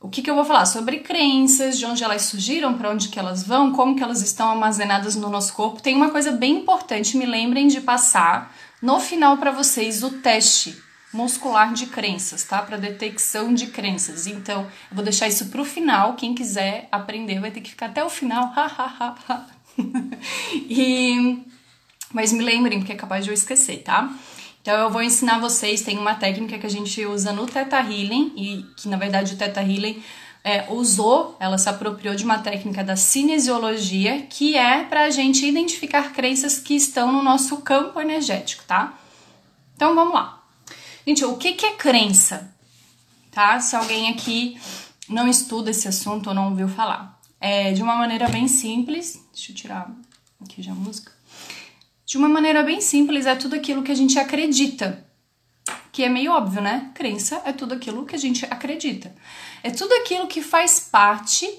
o que, que eu vou falar? Sobre crenças, de onde elas surgiram, para onde que elas vão, como que elas estão armazenadas no nosso corpo. Tem uma coisa bem importante, me lembrem de passar no final para vocês o teste muscular de crenças, tá? Para detecção de crenças. Então, eu vou deixar isso pro final. Quem quiser aprender vai ter que ficar até o final. e mas me lembrem porque é capaz de eu esquecer, tá? Então eu vou ensinar vocês, tem uma técnica que a gente usa no Theta Healing e que na verdade o Theta Healing é, usou, ela se apropriou de uma técnica da cinesiologia, que é para a gente identificar crenças que estão no nosso campo energético, tá? Então vamos lá. Gente, o que, que é crença? Tá? Se alguém aqui não estuda esse assunto ou não ouviu falar. É, de uma maneira bem simples, deixa eu tirar aqui já a música. De uma maneira bem simples, é tudo aquilo que a gente acredita. Que é meio óbvio, né? Crença é tudo aquilo que a gente acredita. É tudo aquilo que faz parte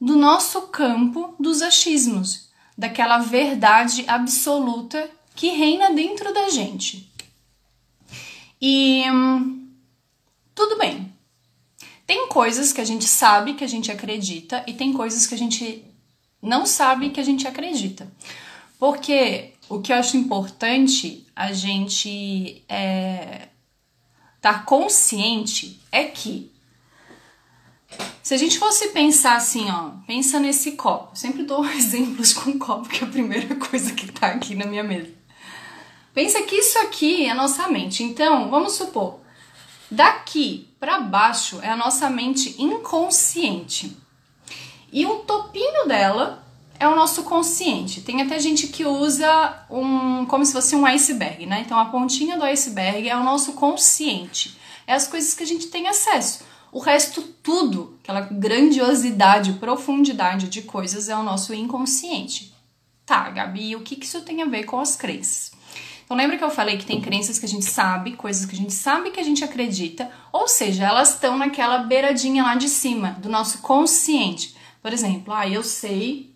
do nosso campo dos achismos, daquela verdade absoluta que reina dentro da gente. E hum, tudo bem. Tem coisas que a gente sabe que a gente acredita e tem coisas que a gente não sabe que a gente acredita. Porque o que eu acho importante a gente é, tá consciente é que se a gente fosse pensar assim, ó, pensa nesse copo. Eu sempre dou exemplos com copo, que é a primeira coisa que tá aqui na minha mesa. Pensa que isso aqui é a nossa mente. Então, vamos supor, daqui para baixo é a nossa mente inconsciente. E o topinho dela é o nosso consciente. Tem até gente que usa um como se fosse um iceberg, né? Então a pontinha do iceberg é o nosso consciente. É as coisas que a gente tem acesso. O resto tudo, aquela grandiosidade, profundidade de coisas é o nosso inconsciente. Tá, Gabi, o que isso tem a ver com as crenças? Então lembra que eu falei que tem crenças que a gente sabe, coisas que a gente sabe que a gente acredita, ou seja, elas estão naquela beiradinha lá de cima do nosso consciente. Por exemplo, ah, eu sei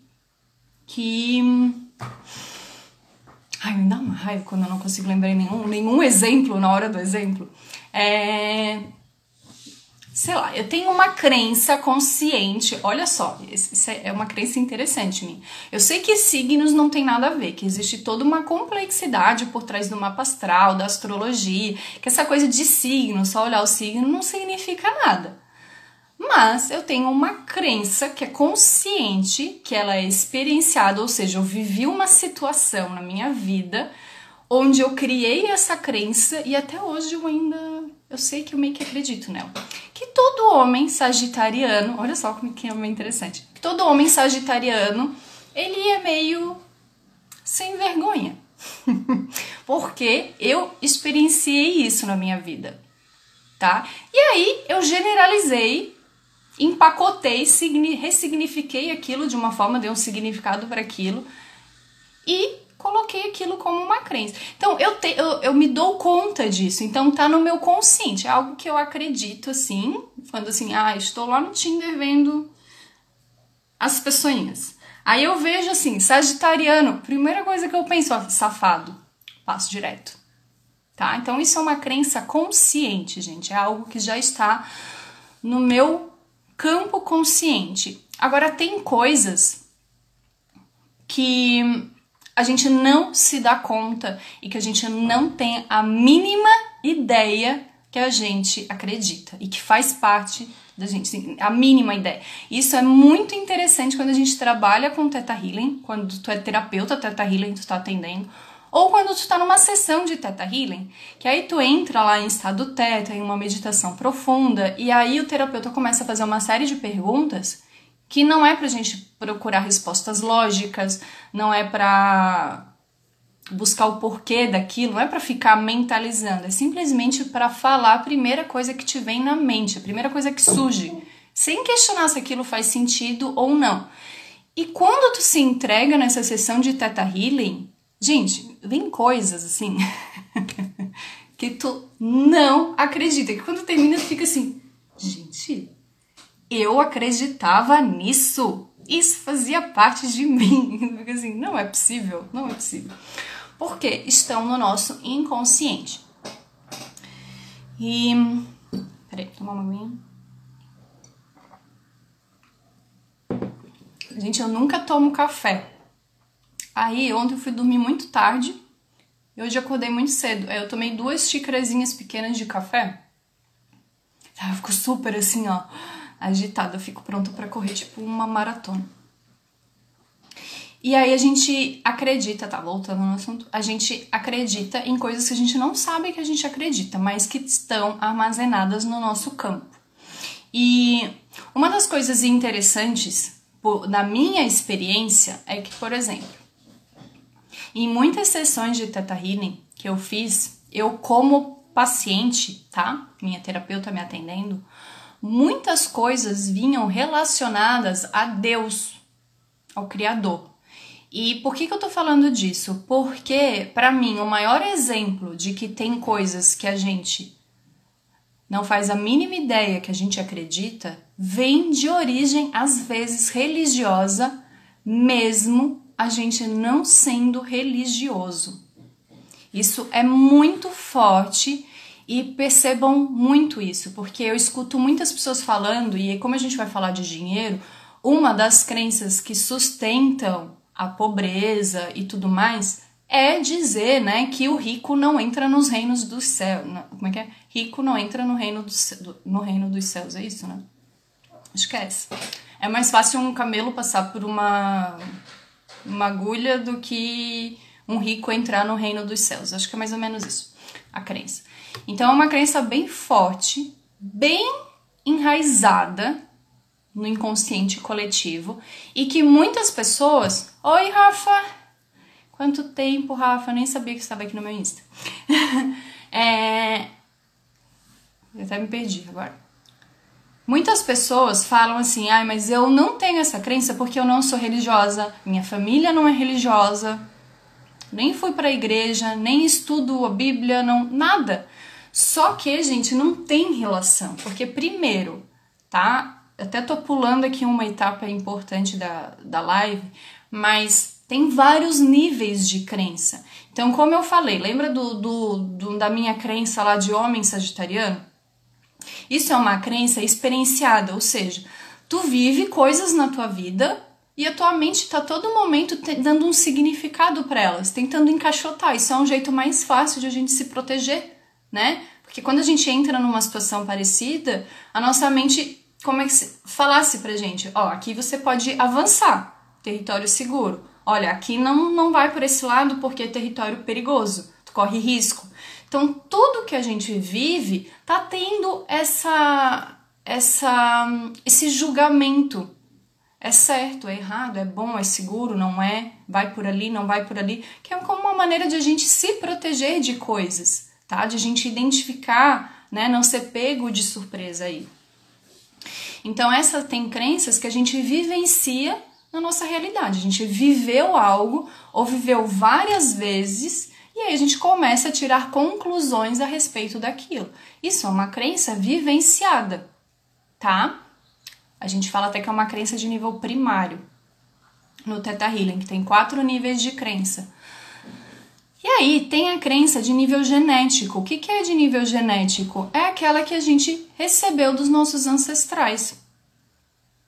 que Ai, me dá uma raiva quando eu não consigo lembrar nenhum, nenhum exemplo na hora do exemplo. É sei lá, eu tenho uma crença consciente. Olha só, isso é uma crença interessante mim. Eu sei que signos não tem nada a ver, que existe toda uma complexidade por trás do mapa astral, da astrologia, que essa coisa de signo, só olhar o signo não significa nada. Mas eu tenho uma crença que é consciente, que ela é experienciada, ou seja, eu vivi uma situação na minha vida onde eu criei essa crença e até hoje eu ainda eu sei que eu meio que acredito nela que todo homem sagitariano, olha só como que é bem interessante, que todo homem sagitariano, ele é meio sem vergonha. Porque eu experienciei isso na minha vida, tá? E aí eu generalizei, empacotei, ressignifiquei aquilo de uma forma, dei um significado para aquilo e coloquei aquilo como uma crença. Então eu, te, eu, eu me dou conta disso, então tá no meu consciente, é algo que eu acredito assim, quando assim, ah, estou lá no Tinder vendo as pessoinhas. Aí eu vejo assim, sagitariano, primeira coisa que eu penso, ó, safado, passo direto. Tá? Então isso é uma crença consciente, gente, é algo que já está no meu campo consciente. Agora tem coisas que a gente não se dá conta e que a gente não tem a mínima ideia que a gente acredita e que faz parte da gente, a mínima ideia. Isso é muito interessante quando a gente trabalha com Teta Healing, quando tu é terapeuta Teta Healing, tu tá atendendo, ou quando tu tá numa sessão de Teta Healing, que aí tu entra lá em estado Teta, em uma meditação profunda, e aí o terapeuta começa a fazer uma série de perguntas que não é para a gente procurar respostas lógicas, não é para buscar o porquê daquilo, não é para ficar mentalizando, é simplesmente para falar a primeira coisa que te vem na mente, a primeira coisa que surge, sem questionar se aquilo faz sentido ou não. E quando tu se entrega nessa sessão de Teta Healing, gente, vem coisas assim que tu não acredita, que quando termina tu fica assim, gente, eu acreditava nisso. Isso fazia parte de mim. assim, não é possível, não é possível. Porque estão no nosso inconsciente. E. Peraí, tomar uma aguinha. Gente, eu nunca tomo café. Aí, ontem eu fui dormir muito tarde e hoje acordei muito cedo. Aí eu tomei duas xícarazinhas pequenas de café. Eu fico super assim, ó, agitada. Eu fico pronta para correr, tipo uma maratona. E aí a gente acredita, tá? Voltando no assunto, a gente acredita em coisas que a gente não sabe que a gente acredita, mas que estão armazenadas no nosso campo. E uma das coisas interessantes, na minha experiência, é que, por exemplo, em muitas sessões de Theta Healing que eu fiz, eu como paciente, tá? Minha terapeuta me atendendo, muitas coisas vinham relacionadas a Deus, ao Criador. E por que, que eu tô falando disso? Porque, para mim, o maior exemplo de que tem coisas que a gente não faz a mínima ideia que a gente acredita vem de origem, às vezes, religiosa, mesmo a gente não sendo religioso. Isso é muito forte e percebam muito isso, porque eu escuto muitas pessoas falando, e como a gente vai falar de dinheiro, uma das crenças que sustentam a pobreza e tudo mais, é dizer, né, que o rico não entra nos reinos do céu. Como é que é? Rico não entra no reino, do, no reino dos céus, é isso, né? Esquece. É mais fácil um camelo passar por uma, uma agulha do que um rico entrar no reino dos céus. Acho que é mais ou menos isso, a crença. Então é uma crença bem forte, bem enraizada no inconsciente coletivo e que muitas pessoas. Oi, Rafa! Quanto tempo, Rafa? Nem sabia que estava aqui no meu Insta. é... Eu até me perdi agora. Muitas pessoas falam assim: ai, mas eu não tenho essa crença porque eu não sou religiosa, minha família não é religiosa, nem fui para a igreja, nem estudo a Bíblia, não, nada. Só que, gente, não tem relação, porque primeiro, tá? até tô pulando aqui uma etapa importante da, da live, mas tem vários níveis de crença. Então, como eu falei, lembra do, do, do, da minha crença lá de homem sagitariano? Isso é uma crença experienciada, ou seja, tu vive coisas na tua vida e a tua mente está todo momento dando um significado para elas, tentando encaixotar. Isso é um jeito mais fácil de a gente se proteger, né? Porque quando a gente entra numa situação parecida, a nossa mente como é que se falasse pra gente, ó, aqui você pode avançar, território seguro. Olha, aqui não, não vai por esse lado porque é território perigoso, tu corre risco. Então, tudo que a gente vive tá tendo essa essa esse julgamento. É certo, é errado, é bom, é seguro, não é? Vai por ali, não vai por ali, que é como uma maneira de a gente se proteger de coisas, tá? De a gente identificar, né, não ser pego de surpresa aí. Então, essa tem crenças que a gente vivencia na nossa realidade. A gente viveu algo ou viveu várias vezes e aí a gente começa a tirar conclusões a respeito daquilo. Isso é uma crença vivenciada, tá? A gente fala até que é uma crença de nível primário no Theta Healing, que tem quatro níveis de crença. E aí tem a crença de nível genético. O que, que é de nível genético? É aquela que a gente recebeu dos nossos ancestrais,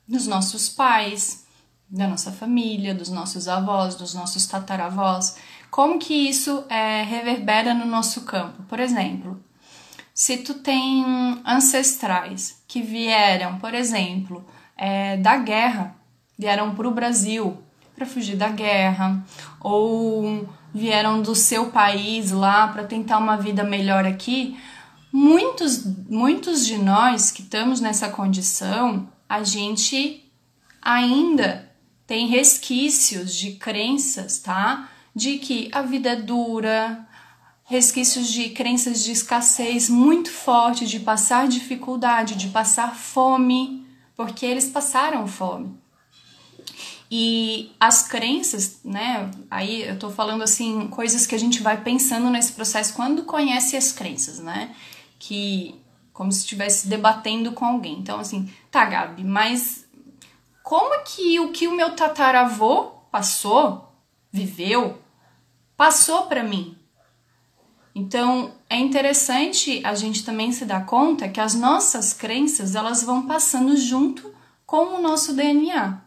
dos nossos pais, da nossa família, dos nossos avós, dos nossos tataravós. Como que isso é, reverbera no nosso campo? Por exemplo, se tu tem ancestrais que vieram, por exemplo, é, da guerra, vieram para o Brasil para fugir da guerra, ou vieram do seu país lá para tentar uma vida melhor aqui, muitos, muitos de nós que estamos nessa condição, a gente ainda tem resquícios de crenças, tá? De que a vida é dura, resquícios de crenças de escassez muito forte, de passar dificuldade, de passar fome, porque eles passaram fome. E as crenças, né? Aí eu tô falando assim, coisas que a gente vai pensando nesse processo quando conhece as crenças, né? Que como se estivesse debatendo com alguém. Então, assim, tá, Gabi, mas como que o que o meu tataravô passou, viveu, passou para mim? Então, é interessante a gente também se dar conta que as nossas crenças, elas vão passando junto com o nosso DNA.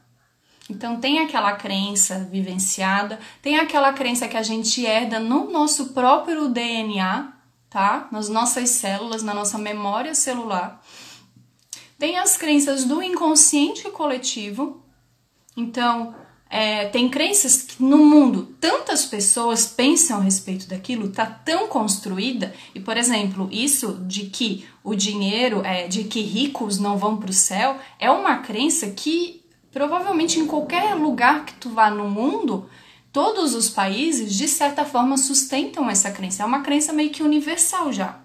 Então tem aquela crença vivenciada, tem aquela crença que a gente herda no nosso próprio DNA, tá? Nas nossas células, na nossa memória celular. Tem as crenças do inconsciente coletivo. Então, é, tem crenças que no mundo tantas pessoas pensam a respeito daquilo, tá tão construída, e por exemplo, isso de que o dinheiro, é, de que ricos não vão para o céu, é uma crença que provavelmente em qualquer lugar que tu vá no mundo, todos os países de certa forma sustentam essa crença. É uma crença meio que universal já,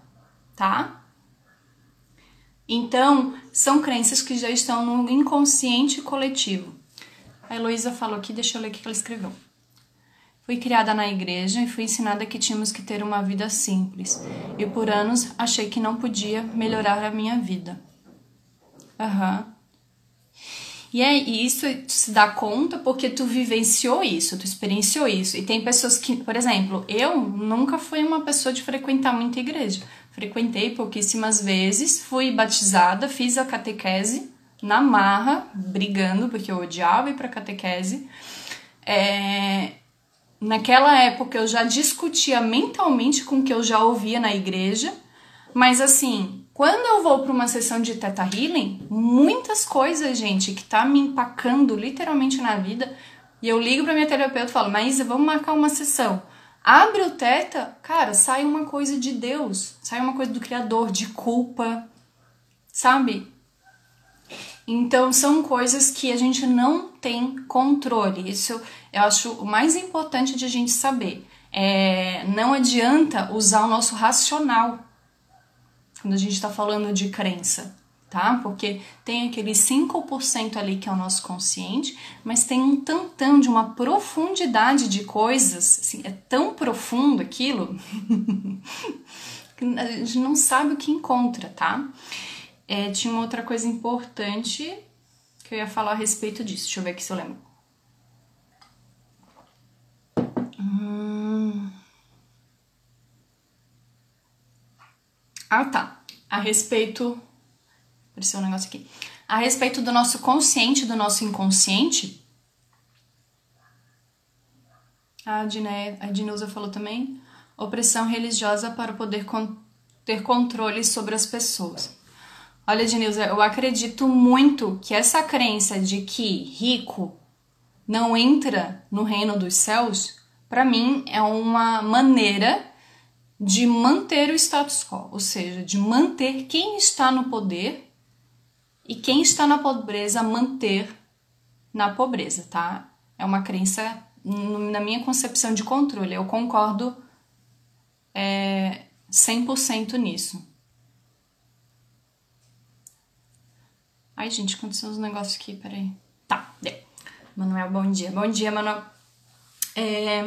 tá? Então, são crenças que já estão no inconsciente coletivo. A Heloísa falou aqui, deixa eu ler o que ela escreveu. Fui criada na igreja e fui ensinada que tínhamos que ter uma vida simples. E por anos achei que não podia melhorar a minha vida. Aham. Uhum. E é isso tu se dá conta porque tu vivenciou isso, tu experienciou isso. E tem pessoas que, por exemplo, eu nunca fui uma pessoa de frequentar muita igreja. Frequentei pouquíssimas vezes, fui batizada, fiz a catequese na marra, brigando, porque eu odiava ir para catequese. É... Naquela época eu já discutia mentalmente com o que eu já ouvia na igreja, mas assim, quando eu vou para uma sessão de Teta Healing, muitas coisas, gente, que tá me empacando literalmente na vida, e eu ligo para minha terapeuta e falo, Maísa, vamos marcar uma sessão. Abre o Teta, cara, sai uma coisa de Deus, sai uma coisa do Criador, de culpa, sabe? Então são coisas que a gente não tem controle. Isso eu acho o mais importante de a gente saber. É, não adianta usar o nosso racional quando a gente está falando de crença, tá? Porque tem aquele 5% ali que é o nosso consciente, mas tem um tantão de uma profundidade de coisas, assim, é tão profundo aquilo que a gente não sabe o que encontra, tá? É, tinha uma outra coisa importante que eu ia falar a respeito disso. Deixa eu ver aqui se eu lembro. Hum... Ah, tá. A respeito. Apareceu um negócio aqui. A respeito do nosso consciente, do nosso inconsciente. A, a Dineuza falou também. Opressão religiosa para poder con ter controle sobre as pessoas. Olha, Denilza, eu acredito muito que essa crença de que rico não entra no reino dos céus, para mim é uma maneira de manter o status quo, ou seja, de manter quem está no poder e quem está na pobreza manter na pobreza, tá? É uma crença, na minha concepção de controle, eu concordo é, 100% nisso. Ai, gente, aconteceu uns negócios aqui, peraí. Tá, deu. Manuel, bom dia. Bom dia, Manuel. É,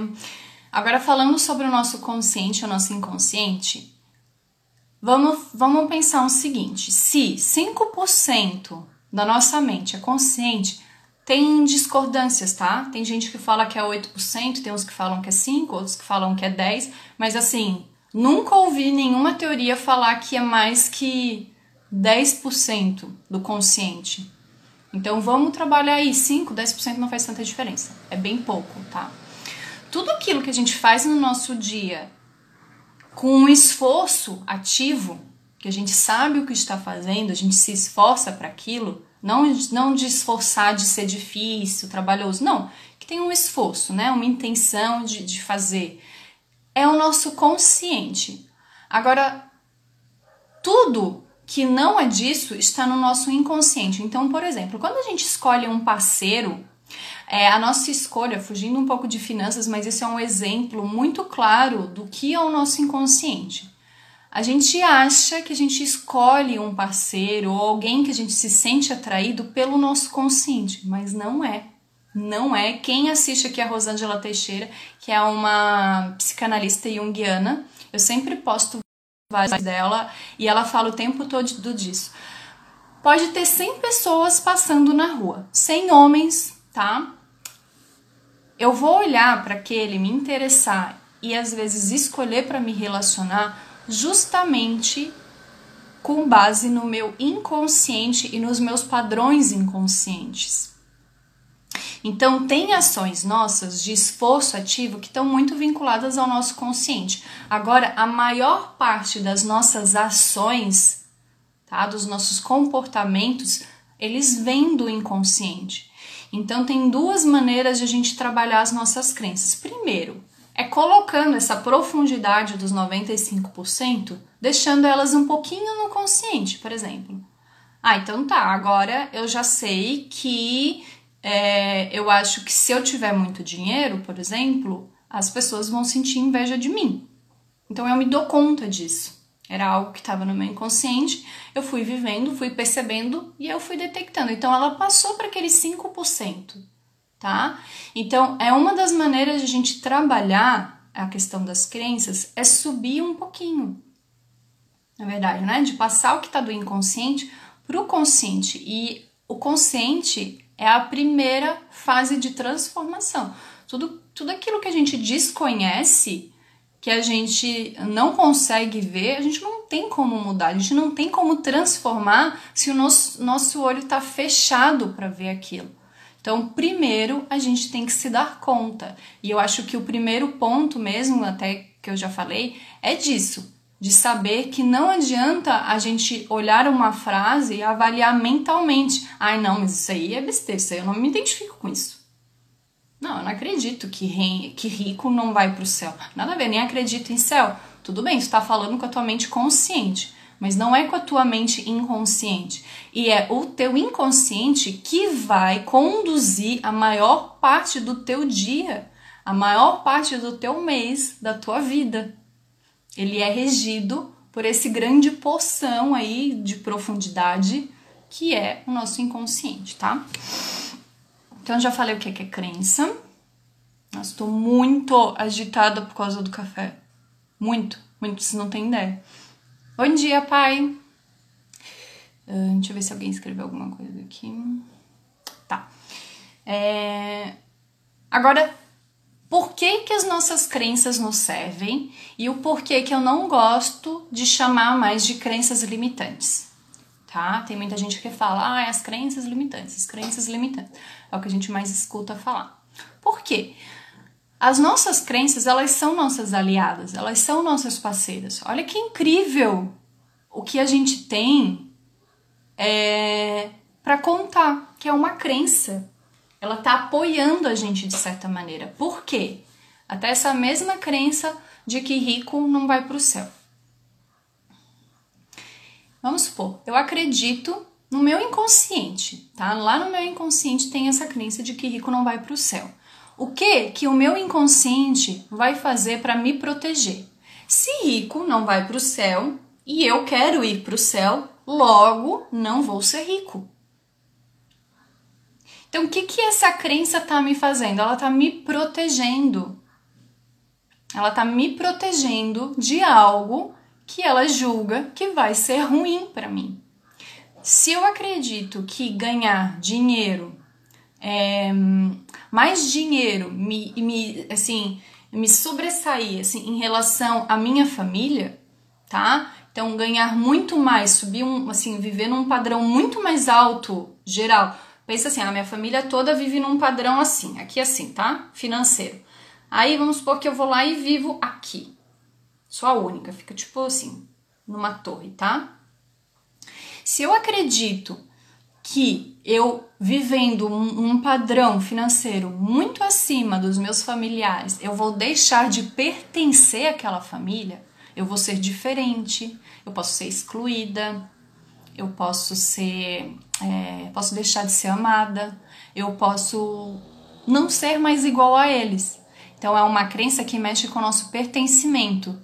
agora, falando sobre o nosso consciente, o nosso inconsciente, vamos, vamos pensar o seguinte: se 5% da nossa mente é consciente, tem discordâncias, tá? Tem gente que fala que é 8%, tem uns que falam que é 5%, outros que falam que é 10%, mas assim, nunca ouvi nenhuma teoria falar que é mais que 10% do consciente. Então vamos trabalhar aí, 5, 10% não faz tanta diferença. É bem pouco, tá? Tudo aquilo que a gente faz no nosso dia com um esforço ativo, que a gente sabe o que está fazendo, a gente se esforça para aquilo, não, não de esforçar de ser difícil, trabalhoso, não, que tem um esforço, né? Uma intenção de, de fazer. É o nosso consciente. Agora, tudo que não é disso está no nosso inconsciente. Então, por exemplo, quando a gente escolhe um parceiro, é, a nossa escolha, fugindo um pouco de finanças, mas isso é um exemplo muito claro do que é o nosso inconsciente. A gente acha que a gente escolhe um parceiro ou alguém que a gente se sente atraído pelo nosso consciente, mas não é. Não é. Quem assiste aqui a Rosângela Teixeira, que é uma psicanalista junguiana, eu sempre posto várias dela e ela fala o tempo todo disso. Pode ter 100 pessoas passando na rua, 100 homens, tá? Eu vou olhar para aquele, me interessar e às vezes escolher para me relacionar justamente com base no meu inconsciente e nos meus padrões inconscientes. Então, tem ações nossas de esforço ativo que estão muito vinculadas ao nosso consciente. Agora, a maior parte das nossas ações, tá, dos nossos comportamentos, eles vêm do inconsciente. Então, tem duas maneiras de a gente trabalhar as nossas crenças. Primeiro, é colocando essa profundidade dos 95%, deixando elas um pouquinho no consciente, por exemplo. Ah, então tá, agora eu já sei que é, eu acho que se eu tiver muito dinheiro, por exemplo, as pessoas vão sentir inveja de mim. Então eu me dou conta disso. Era algo que estava no meu inconsciente, eu fui vivendo, fui percebendo e eu fui detectando. Então ela passou para aqueles 5% tá? Então, é uma das maneiras de a gente trabalhar a questão das crenças é subir um pouquinho. Na verdade, né? De passar o que está do inconsciente para o consciente. E o consciente é a primeira fase de transformação. Tudo, tudo aquilo que a gente desconhece, que a gente não consegue ver, a gente não tem como mudar, a gente não tem como transformar se o nosso, nosso olho está fechado para ver aquilo. Então, primeiro a gente tem que se dar conta. E eu acho que o primeiro ponto mesmo, até que eu já falei, é disso. De saber que não adianta a gente olhar uma frase e avaliar mentalmente. Ai, não, mas isso aí é besteira, isso aí eu não me identifico com isso. Não, eu não acredito que, rei, que rico não vai para o céu. Nada a ver, nem acredito em céu. Tudo bem, está falando com a tua mente consciente mas não é com a tua mente inconsciente. E é o teu inconsciente que vai conduzir a maior parte do teu dia, a maior parte do teu mês, da tua vida. Ele é regido por esse grande poção aí de profundidade que é o nosso inconsciente, tá? Então já falei o que é, que é crença. Nossa, estou muito agitada por causa do café. Muito, muito, vocês não têm ideia. Bom dia, pai. Uh, deixa eu ver se alguém escreveu alguma coisa aqui. Tá. É... Agora, por que, que as nossas crenças nos servem e o porquê que eu não gosto de chamar mais de crenças limitantes? Tá? Tem muita gente que fala, ah, as crenças limitantes, as crenças limitantes. É o que a gente mais escuta falar. Por quê? As nossas crenças, elas são nossas aliadas, elas são nossas parceiras. Olha que incrível o que a gente tem é, para contar, que é uma crença. Ela está apoiando a gente de certa maneira. Por quê? Até essa mesma crença de que rico não vai para o céu. Vamos supor, eu acredito no meu inconsciente, tá? Lá no meu inconsciente tem essa crença de que rico não vai para o céu. O que que o meu inconsciente vai fazer para me proteger? Se rico não vai para o céu e eu quero ir para o céu, logo não vou ser rico. Então, o que que essa crença está me fazendo? Ela está me protegendo. Ela está me protegendo de algo que ela julga que vai ser ruim para mim. Se eu acredito que ganhar dinheiro é, mais dinheiro me, me assim me sobressair assim em relação à minha família, tá? Então ganhar muito mais, subir um assim, viver num padrão muito mais alto geral. Pensa assim, a minha família toda vive num padrão assim, aqui assim, tá? Financeiro. Aí vamos supor que eu vou lá e vivo aqui. Sou a única, fica tipo assim, numa torre, tá? Se eu acredito que eu vivendo um, um, padrão financeiro muito acima dos meus familiares, eu vou deixar de pertencer àquela família, eu vou ser diferente, eu posso ser excluída, eu posso ser, é, posso deixar de ser amada, eu posso não ser mais igual a eles. Então é uma crença que mexe com o nosso pertencimento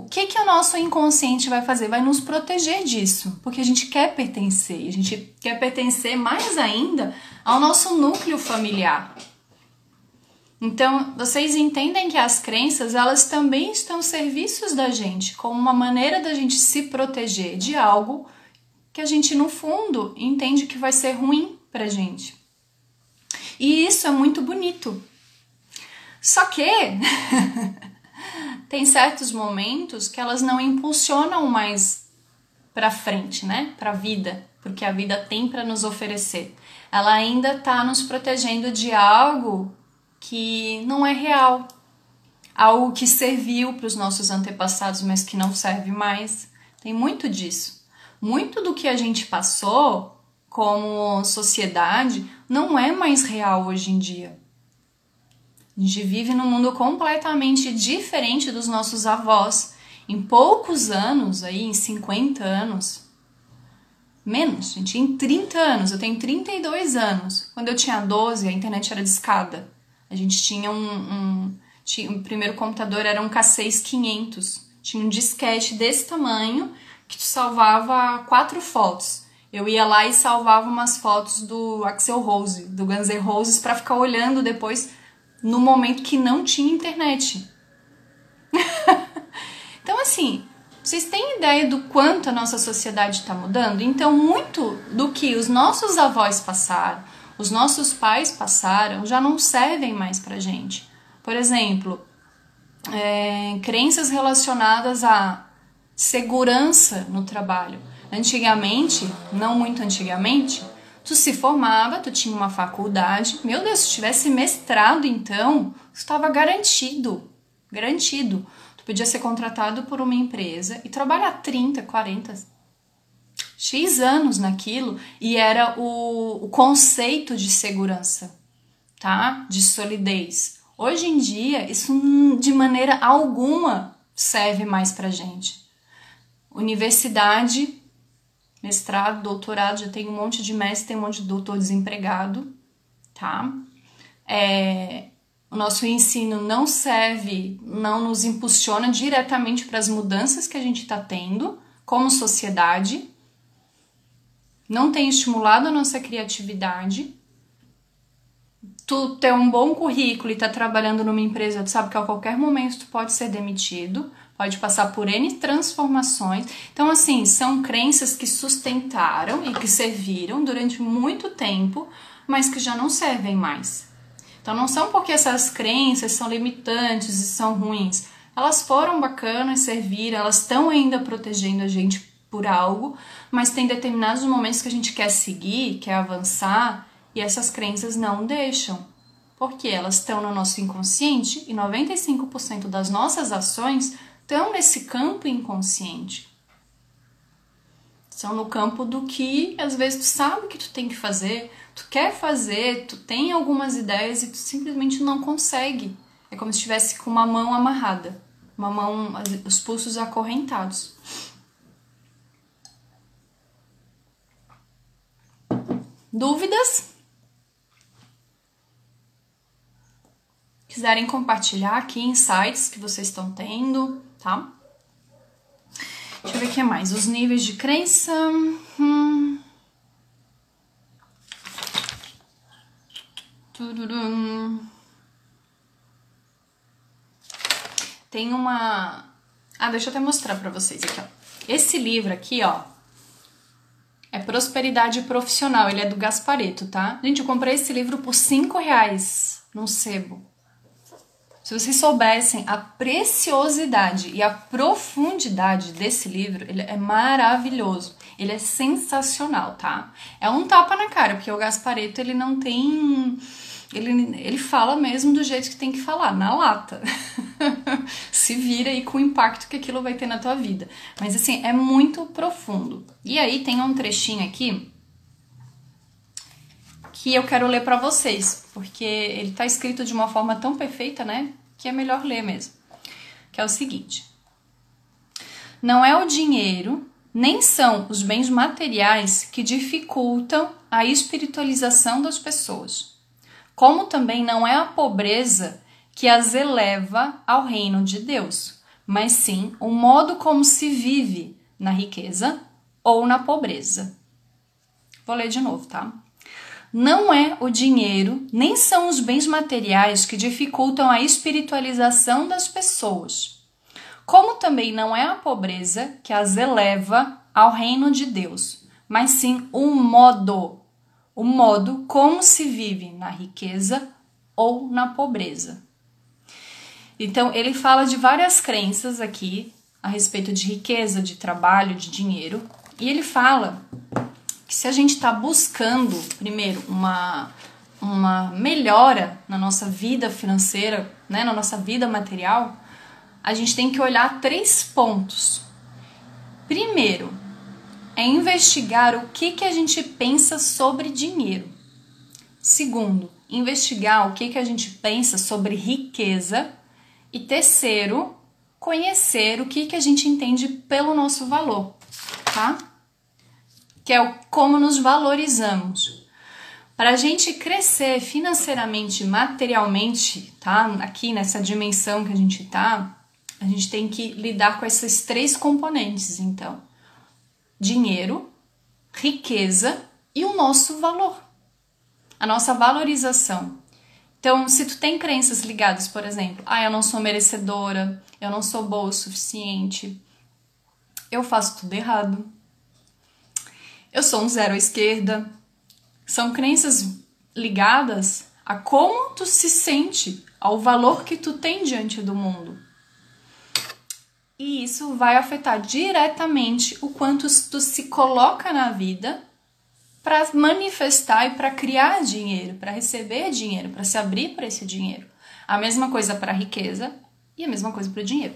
o que que o nosso inconsciente vai fazer? Vai nos proteger disso, porque a gente quer pertencer, a gente quer pertencer mais ainda ao nosso núcleo familiar. Então, vocês entendem que as crenças, elas também estão serviços da gente, como uma maneira da gente se proteger de algo que a gente no fundo entende que vai ser ruim pra gente. E isso é muito bonito. Só que tem certos momentos que elas não impulsionam mais para frente, né? Para a vida, porque a vida tem para nos oferecer. Ela ainda está nos protegendo de algo que não é real, algo que serviu para os nossos antepassados, mas que não serve mais. Tem muito disso. Muito do que a gente passou como sociedade não é mais real hoje em dia. A gente vive num mundo completamente diferente dos nossos avós. Em poucos anos, aí, em 50 anos, menos, gente, em 30 anos, eu tenho 32 anos. Quando eu tinha 12, a internet era de escada. A gente tinha um, um tinha, o primeiro computador era um K6 500. Tinha um disquete desse tamanho que tu salvava quatro fotos. Eu ia lá e salvava umas fotos do Axel Rose, do Guns N' Roses, para ficar olhando depois no momento que não tinha internet. então, assim, vocês têm ideia do quanto a nossa sociedade está mudando? Então, muito do que os nossos avós passaram, os nossos pais passaram, já não servem mais para gente. Por exemplo, é, crenças relacionadas à segurança no trabalho. Antigamente, não muito antigamente, tu se formava, tu tinha uma faculdade. Meu Deus, se tivesse mestrado, então, estava garantido. Garantido. Tu podia ser contratado por uma empresa e trabalhar 30, 40, X anos naquilo e era o, o conceito de segurança, tá? De solidez. Hoje em dia, isso de maneira alguma serve mais pra gente. Universidade, mestrado, doutorado, já tem um monte de mestre, tem um monte de doutor desempregado, tá? É, o nosso ensino não serve, não nos impulsiona diretamente para as mudanças que a gente está tendo como sociedade, não tem estimulado a nossa criatividade tu ter um bom currículo e tá trabalhando numa empresa, tu sabe que a qualquer momento tu pode ser demitido, pode passar por N transformações. Então, assim, são crenças que sustentaram e que serviram durante muito tempo, mas que já não servem mais. Então, não são porque essas crenças são limitantes e são ruins. Elas foram bacanas, serviram, elas estão ainda protegendo a gente por algo, mas tem determinados momentos que a gente quer seguir, quer avançar, e essas crenças não deixam, porque elas estão no nosso inconsciente e 95% das nossas ações estão nesse campo inconsciente. São no campo do que às vezes tu sabe que tu tem que fazer, tu quer fazer, tu tem algumas ideias e tu simplesmente não consegue. É como se estivesse com uma mão amarrada, uma mão, os pulsos acorrentados. Dúvidas? Quiserem compartilhar aqui insights que vocês estão tendo, tá? Deixa eu ver o que mais. Os níveis de crença. Hum. Tem uma. Ah, deixa eu até mostrar para vocês aqui, ó. Esse livro aqui, ó, é Prosperidade Profissional. Ele é do Gaspareto, tá? Gente, eu comprei esse livro por 5 reais num sebo. Se vocês soubessem a preciosidade e a profundidade desse livro, ele é maravilhoso. Ele é sensacional, tá? É um tapa na cara, porque o Gaspareto ele não tem ele, ele fala mesmo do jeito que tem que falar, na lata. Se vira aí com o impacto que aquilo vai ter na tua vida. Mas assim, é muito profundo. E aí tem um trechinho aqui que eu quero ler para vocês, porque ele tá escrito de uma forma tão perfeita, né? Que é melhor ler mesmo, que é o seguinte: Não é o dinheiro, nem são os bens materiais que dificultam a espiritualização das pessoas, como também não é a pobreza que as eleva ao reino de Deus, mas sim o modo como se vive na riqueza ou na pobreza. Vou ler de novo, tá? Não é o dinheiro, nem são os bens materiais que dificultam a espiritualização das pessoas, como também não é a pobreza que as eleva ao reino de Deus, mas sim o modo, o modo como se vive na riqueza ou na pobreza. Então, ele fala de várias crenças aqui a respeito de riqueza, de trabalho, de dinheiro, E ele fala que se a gente está buscando, primeiro, uma, uma melhora na nossa vida financeira, né, na nossa vida material, a gente tem que olhar três pontos. Primeiro, é investigar o que, que a gente pensa sobre dinheiro. Segundo, investigar o que, que a gente pensa sobre riqueza. E terceiro, conhecer o que, que a gente entende pelo nosso valor, tá? Que é o como nos valorizamos. Para a gente crescer financeiramente, materialmente, tá? Aqui nessa dimensão que a gente tá, a gente tem que lidar com esses três componentes, então: dinheiro, riqueza e o nosso valor, a nossa valorização. Então, se tu tem crenças ligadas, por exemplo, ah, eu não sou merecedora, eu não sou boa o suficiente, eu faço tudo errado, eu sou um zero à esquerda, são crenças ligadas a como tu se sente, ao valor que tu tem diante do mundo. E isso vai afetar diretamente o quanto tu se coloca na vida para manifestar e para criar dinheiro, para receber dinheiro, para se abrir para esse dinheiro. A mesma coisa para riqueza e a mesma coisa para o dinheiro.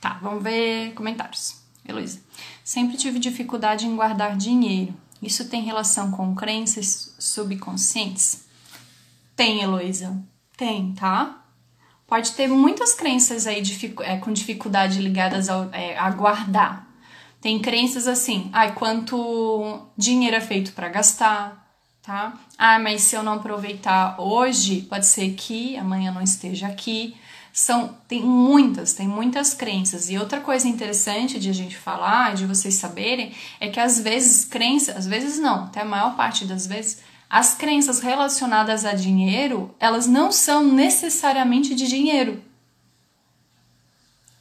Tá, vamos ver comentários. Heloísa. Sempre tive dificuldade em guardar dinheiro. Isso tem relação com crenças subconscientes? Tem, Heloísa. Tem, tá? Pode ter muitas crenças aí é, com dificuldade ligadas ao, é, a guardar. Tem crenças assim, ai, quanto dinheiro é feito para gastar, tá? Ah, mas se eu não aproveitar hoje, pode ser que amanhã não esteja aqui. São, tem muitas, tem muitas crenças. E outra coisa interessante de a gente falar, de vocês saberem, é que às vezes crenças, às vezes não, até a maior parte das vezes, as crenças relacionadas a dinheiro, elas não são necessariamente de dinheiro.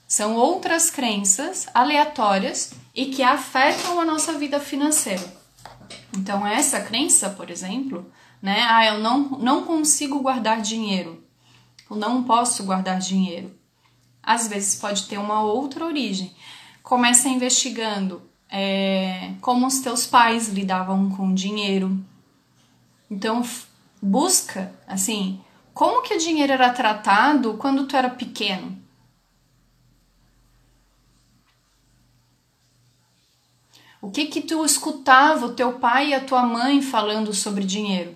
São outras crenças aleatórias e que afetam a nossa vida financeira. Então, essa crença, por exemplo, né? Ah, eu não, não consigo guardar dinheiro. Eu não posso guardar dinheiro. Às vezes pode ter uma outra origem. Começa investigando é, como os teus pais lidavam com dinheiro. Então, busca, assim, como que o dinheiro era tratado quando tu era pequeno? O que que tu escutava o teu pai e a tua mãe falando sobre dinheiro?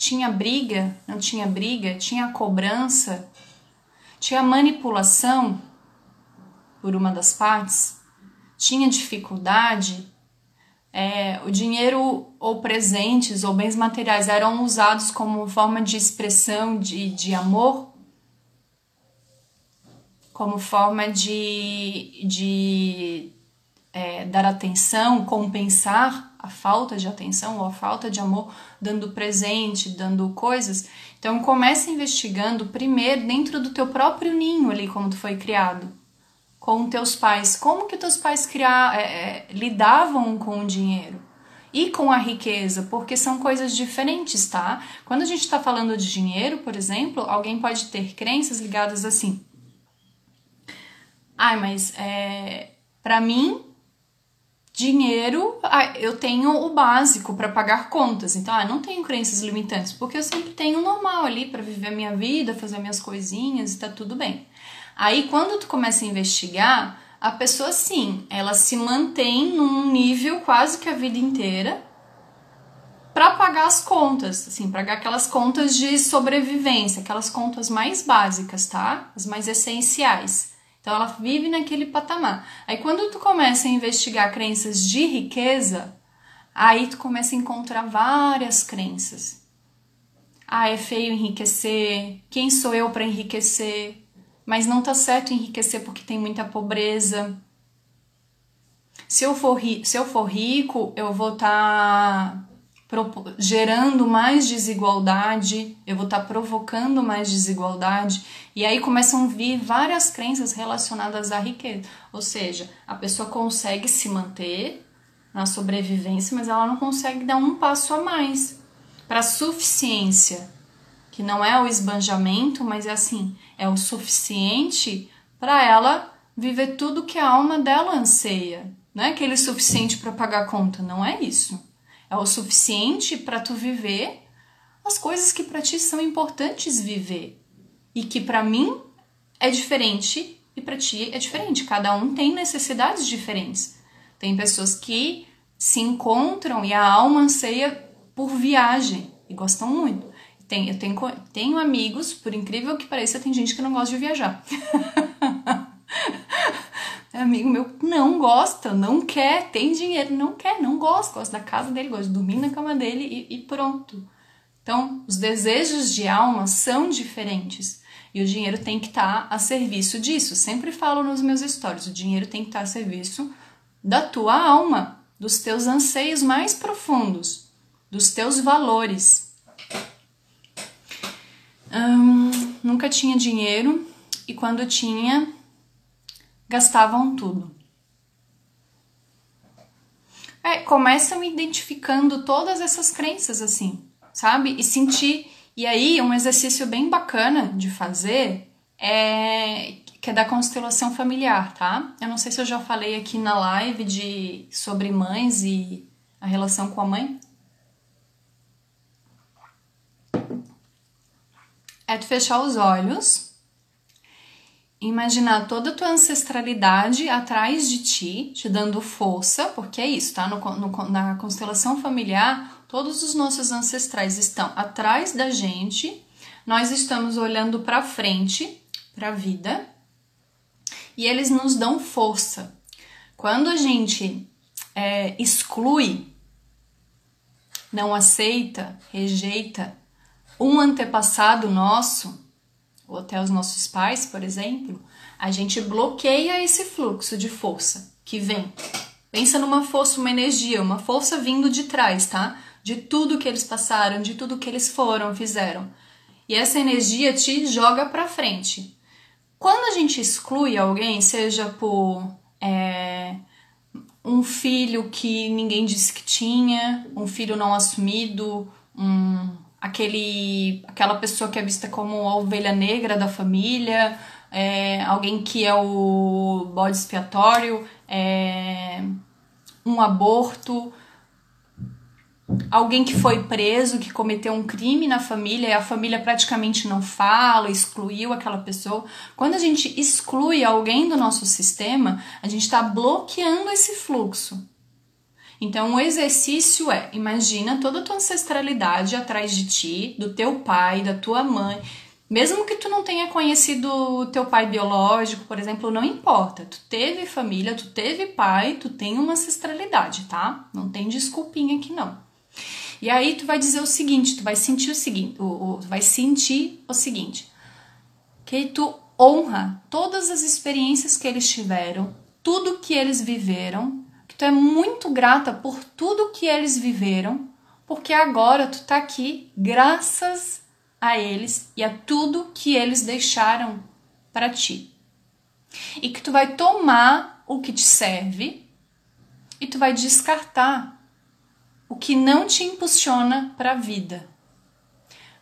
Tinha briga? Não tinha briga? Tinha cobrança? Tinha manipulação por uma das partes? Tinha dificuldade? É, o dinheiro ou presentes ou bens materiais eram usados como forma de expressão de, de amor? Como forma de, de é, dar atenção, compensar a falta de atenção ou a falta de amor, dando presente, dando coisas. Então comece investigando primeiro dentro do teu próprio ninho ali, como tu foi criado, com teus pais. Como que teus pais criar, é, é, lidavam com o dinheiro? E com a riqueza, porque são coisas diferentes, tá? Quando a gente está falando de dinheiro, por exemplo, alguém pode ter crenças ligadas assim. Ai, mas é, para mim dinheiro, ah, eu tenho o básico para pagar contas. Então, ah, não tenho crenças limitantes, porque eu sempre tenho o normal ali para viver a minha vida, fazer minhas coisinhas e tá tudo bem. Aí, quando tu começa a investigar, a pessoa sim, ela se mantém num nível quase que a vida inteira para pagar as contas, assim, pagar aquelas contas de sobrevivência, aquelas contas mais básicas, tá? As mais essenciais. Então ela vive naquele patamar. Aí quando tu começa a investigar crenças de riqueza, aí tu começa a encontrar várias crenças. Ah, é feio enriquecer. Quem sou eu para enriquecer? Mas não tá certo enriquecer porque tem muita pobreza. Se eu for, se eu for rico, eu vou estar tá gerando mais desigualdade, eu vou estar tá provocando mais desigualdade, e aí começam a vir várias crenças relacionadas à riqueza. Ou seja, a pessoa consegue se manter na sobrevivência, mas ela não consegue dar um passo a mais para a suficiência, que não é o esbanjamento, mas é assim, é o suficiente para ela viver tudo que a alma dela anseia. Não é aquele suficiente para pagar a conta, não é isso. É o suficiente para tu viver as coisas que para ti são importantes viver e que para mim é diferente e para ti é diferente. Cada um tem necessidades diferentes. Tem pessoas que se encontram e a alma anseia por viagem e gostam muito. Tem, eu tenho, tenho amigos, por incrível que pareça, tem gente que não gosta de viajar. Amigo meu não gosta, não quer, tem dinheiro, não quer, não gosta, gosta da casa dele, gosta de dormir na cama dele e, e pronto. Então, os desejos de alma são diferentes e o dinheiro tem que estar tá a serviço disso. Sempre falo nos meus stories: o dinheiro tem que estar tá a serviço da tua alma, dos teus anseios mais profundos, dos teus valores. Hum, nunca tinha dinheiro e quando tinha, gastavam tudo. É, começam identificando todas essas crenças assim sabe? E sentir. E aí, um exercício bem bacana de fazer é que é da constelação familiar, tá? Eu não sei se eu já falei aqui na live de sobre mães e a relação com a mãe. É tu fechar os olhos, imaginar toda a tua ancestralidade atrás de ti, te dando força, porque é isso, tá? No, no, na constelação familiar, Todos os nossos ancestrais estão atrás da gente, nós estamos olhando para frente, para a vida, e eles nos dão força. Quando a gente é, exclui, não aceita, rejeita um antepassado nosso, ou até os nossos pais, por exemplo, a gente bloqueia esse fluxo de força que vem. Pensa numa força, uma energia, uma força vindo de trás, tá? de tudo que eles passaram, de tudo que eles foram, fizeram. E essa energia te joga para frente. Quando a gente exclui alguém, seja por é, um filho que ninguém disse que tinha, um filho não assumido, um, aquele, aquela pessoa que é vista como a ovelha negra da família, é, alguém que é o bode expiatório, é, um aborto, alguém que foi preso, que cometeu um crime na família e a família praticamente não fala, excluiu aquela pessoa. Quando a gente exclui alguém do nosso sistema, a gente está bloqueando esse fluxo. Então, o exercício é: imagina toda a tua ancestralidade atrás de ti, do teu pai, da tua mãe. Mesmo que tu não tenha conhecido o teu pai biológico, por exemplo, não importa. Tu teve família, tu teve pai, tu tem uma ancestralidade, tá? Não tem desculpinha aqui não. E aí tu vai dizer o seguinte, tu vai sentir o seguinte, o, o, vai sentir o seguinte, que tu honra todas as experiências que eles tiveram, tudo que eles viveram, tu é muito grata por tudo que eles viveram, porque agora tu tá aqui graças a eles e a tudo que eles deixaram para ti. E que tu vai tomar o que te serve e tu vai descartar o que não te impulsiona para a vida.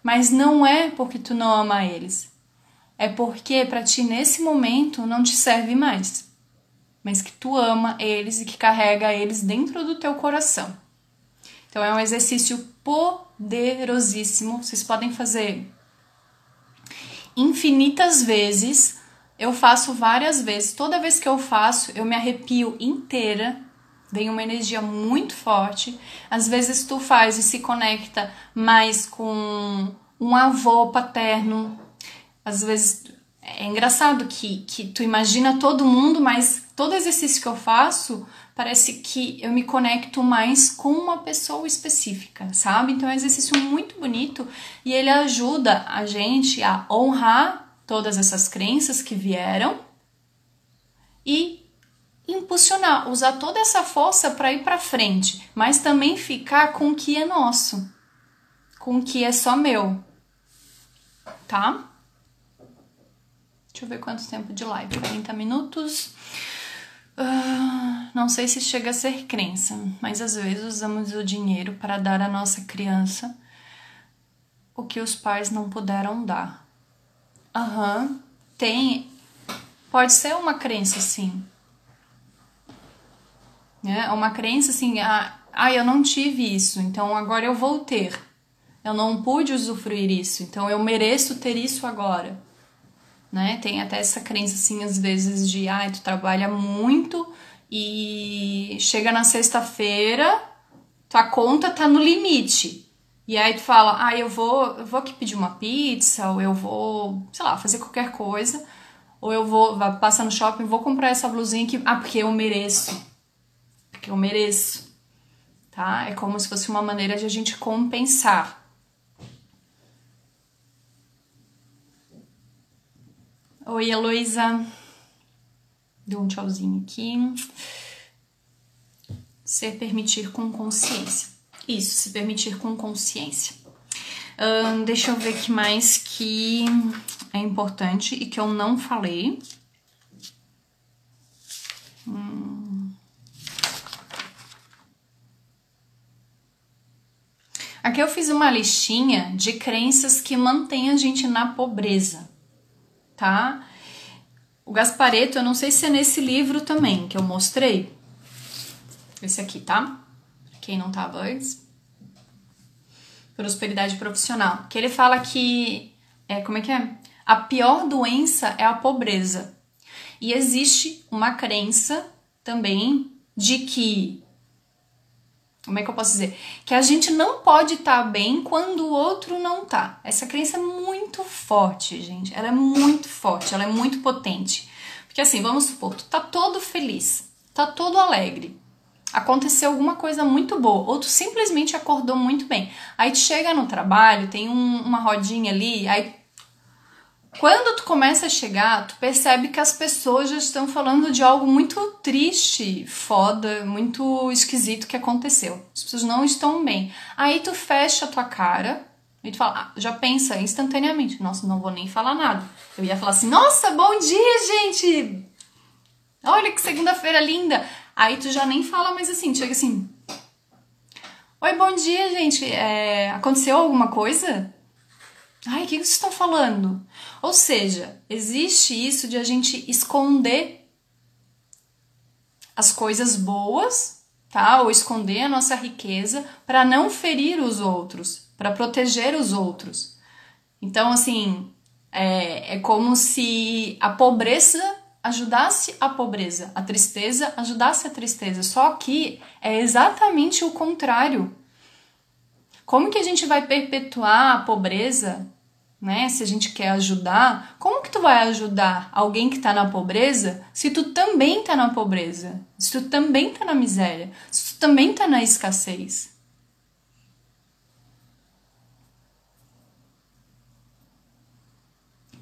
Mas não é porque tu não ama eles. É porque para ti nesse momento não te serve mais. Mas que tu ama eles e que carrega eles dentro do teu coração. Então é um exercício poderosíssimo. Vocês podem fazer infinitas vezes. Eu faço várias vezes. Toda vez que eu faço, eu me arrepio inteira vem uma energia muito forte. Às vezes tu faz e se conecta mais com um avô paterno. Às vezes é engraçado que, que tu imagina todo mundo, mas todo exercício que eu faço parece que eu me conecto mais com uma pessoa específica, sabe? Então é um exercício muito bonito e ele ajuda a gente a honrar todas essas crenças que vieram e impulsionar, usar toda essa força para ir para frente, mas também ficar com o que é nosso, com o que é só meu, tá? Deixa eu ver quanto tempo de live, 40 minutos. Uh, não sei se chega a ser crença, mas às vezes usamos o dinheiro para dar à nossa criança o que os pais não puderam dar. Aham, uhum, tem. Pode ser uma crença, sim Né? É uma crença assim, ah, ah, eu não tive isso, então agora eu vou ter. Eu não pude usufruir isso, então eu mereço ter isso agora. Né? Tem até essa crença assim, às vezes, de ah, tu trabalha muito e chega na sexta-feira, tua conta tá no limite. E aí tu fala, ah, eu vou, eu vou aqui pedir uma pizza, ou eu vou, sei lá, fazer qualquer coisa, ou eu vou passar no shopping, vou comprar essa blusinha aqui, ah, porque eu mereço. Porque eu mereço. Tá? É como se fosse uma maneira de a gente compensar. Oi, Heloísa. Deu um tchauzinho aqui. Se permitir com consciência. Isso, se permitir com consciência. Deixa eu ver o que mais que é importante e que eu não falei. Hum. Aqui eu fiz uma listinha de crenças que mantêm a gente na pobreza, tá? O Gaspareto, eu não sei se é nesse livro também que eu mostrei. Esse aqui, tá? Quem não tava antes. Prosperidade profissional. Que ele fala que. É, como é que é? A pior doença é a pobreza. E existe uma crença também de que como é que eu posso dizer? Que a gente não pode estar tá bem quando o outro não tá. Essa crença é muito forte, gente. Ela é muito forte, ela é muito potente. Porque assim, vamos supor, tu tá todo feliz, tá todo alegre. Aconteceu alguma coisa muito boa, ou tu simplesmente acordou muito bem. Aí tu chega no trabalho, tem um, uma rodinha ali, aí quando tu começa a chegar, tu percebe que as pessoas já estão falando de algo muito triste, foda, muito esquisito que aconteceu. As pessoas não estão bem. Aí tu fecha a tua cara e tu fala, ah, já pensa instantaneamente, nossa, não vou nem falar nada. Eu ia falar assim, nossa, bom dia, gente! Olha que segunda-feira linda! Aí tu já nem fala mais assim, chega assim, oi, bom dia, gente, é, aconteceu alguma coisa? Ai, o que vocês estão falando? Ou seja, existe isso de a gente esconder as coisas boas, tá? Ou esconder a nossa riqueza para não ferir os outros, para proteger os outros. Então, assim, é, é como se a pobreza ajudasse a pobreza, a tristeza ajudasse a tristeza. Só que é exatamente o contrário. Como que a gente vai perpetuar a pobreza né? Se a gente quer ajudar, como que tu vai ajudar alguém que está na pobreza se tu também está na pobreza? Se tu também está na miséria? Se tu também está na escassez?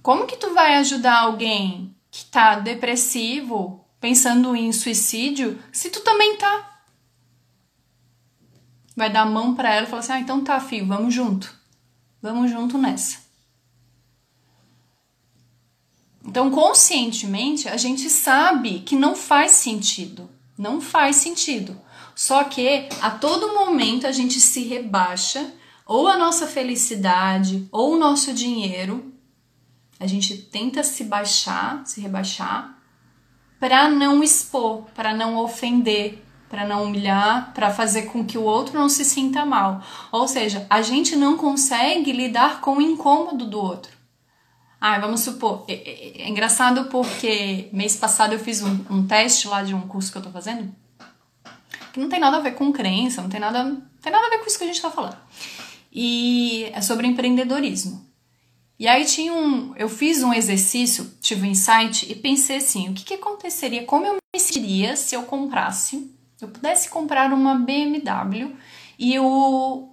Como que tu vai ajudar alguém que está depressivo, pensando em suicídio, se tu também tá? Vai dar a mão para ela e falar assim: "Ah, então tá, filho, vamos junto. Vamos junto nessa". Então, conscientemente, a gente sabe que não faz sentido. Não faz sentido. Só que a todo momento a gente se rebaixa, ou a nossa felicidade, ou o nosso dinheiro. A gente tenta se baixar, se rebaixar, para não expor, para não ofender, para não humilhar, para fazer com que o outro não se sinta mal. Ou seja, a gente não consegue lidar com o incômodo do outro. Ah, vamos supor, é, é, é, engraçado porque mês passado eu fiz um, um, teste lá de um curso que eu tô fazendo que não tem nada a ver com crença, não tem nada, tem nada a ver com isso que a gente tá falando. E é sobre empreendedorismo. E aí tinha um, eu fiz um exercício, tive um insight e pensei assim, o que, que aconteceria, como eu me sentiria se eu comprasse, eu pudesse comprar uma BMW e o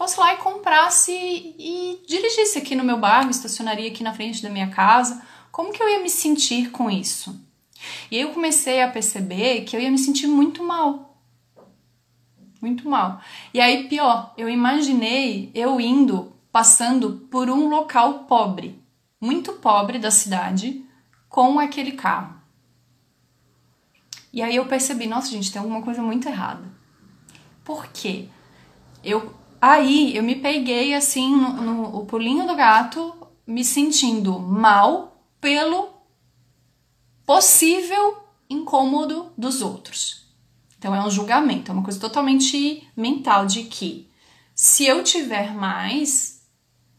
fosse lá e comprasse e dirigisse aqui no meu bairro, estacionaria aqui na frente da minha casa, como que eu ia me sentir com isso? E aí eu comecei a perceber que eu ia me sentir muito mal. Muito mal. E aí, pior, eu imaginei eu indo, passando por um local pobre, muito pobre da cidade, com aquele carro. E aí eu percebi, nossa, gente, tem alguma coisa muito errada. Por quê? Eu Aí eu me peguei assim no, no o pulinho do gato, me sentindo mal pelo possível incômodo dos outros. Então é um julgamento, é uma coisa totalmente mental de que se eu tiver mais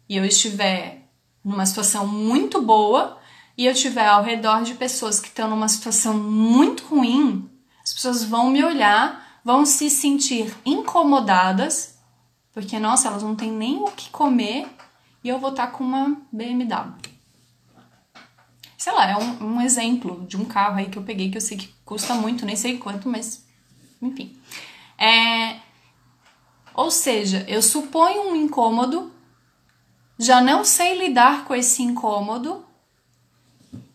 e eu estiver numa situação muito boa e eu estiver ao redor de pessoas que estão numa situação muito ruim, as pessoas vão me olhar, vão se sentir incomodadas, porque nossa, elas não têm nem o que comer e eu vou estar com uma BMW. Sei lá, é um, um exemplo de um carro aí que eu peguei que eu sei que custa muito, nem sei quanto, mas enfim. É, ou seja, eu suponho um incômodo, já não sei lidar com esse incômodo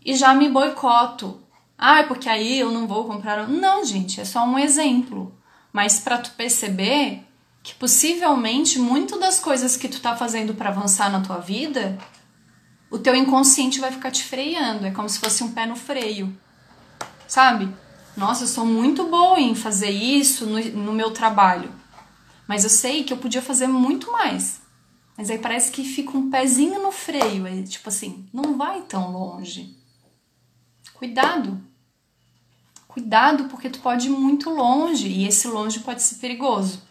e já me boicoto. Ah, é porque aí eu não vou comprar. Não, gente, é só um exemplo. Mas para tu perceber que possivelmente muito das coisas que tu tá fazendo para avançar na tua vida, o teu inconsciente vai ficar te freando. É como se fosse um pé no freio. Sabe? Nossa, eu sou muito boa em fazer isso no, no meu trabalho. Mas eu sei que eu podia fazer muito mais. Mas aí parece que fica um pezinho no freio. Aí, tipo assim, não vai tão longe. Cuidado. Cuidado porque tu pode ir muito longe e esse longe pode ser perigoso.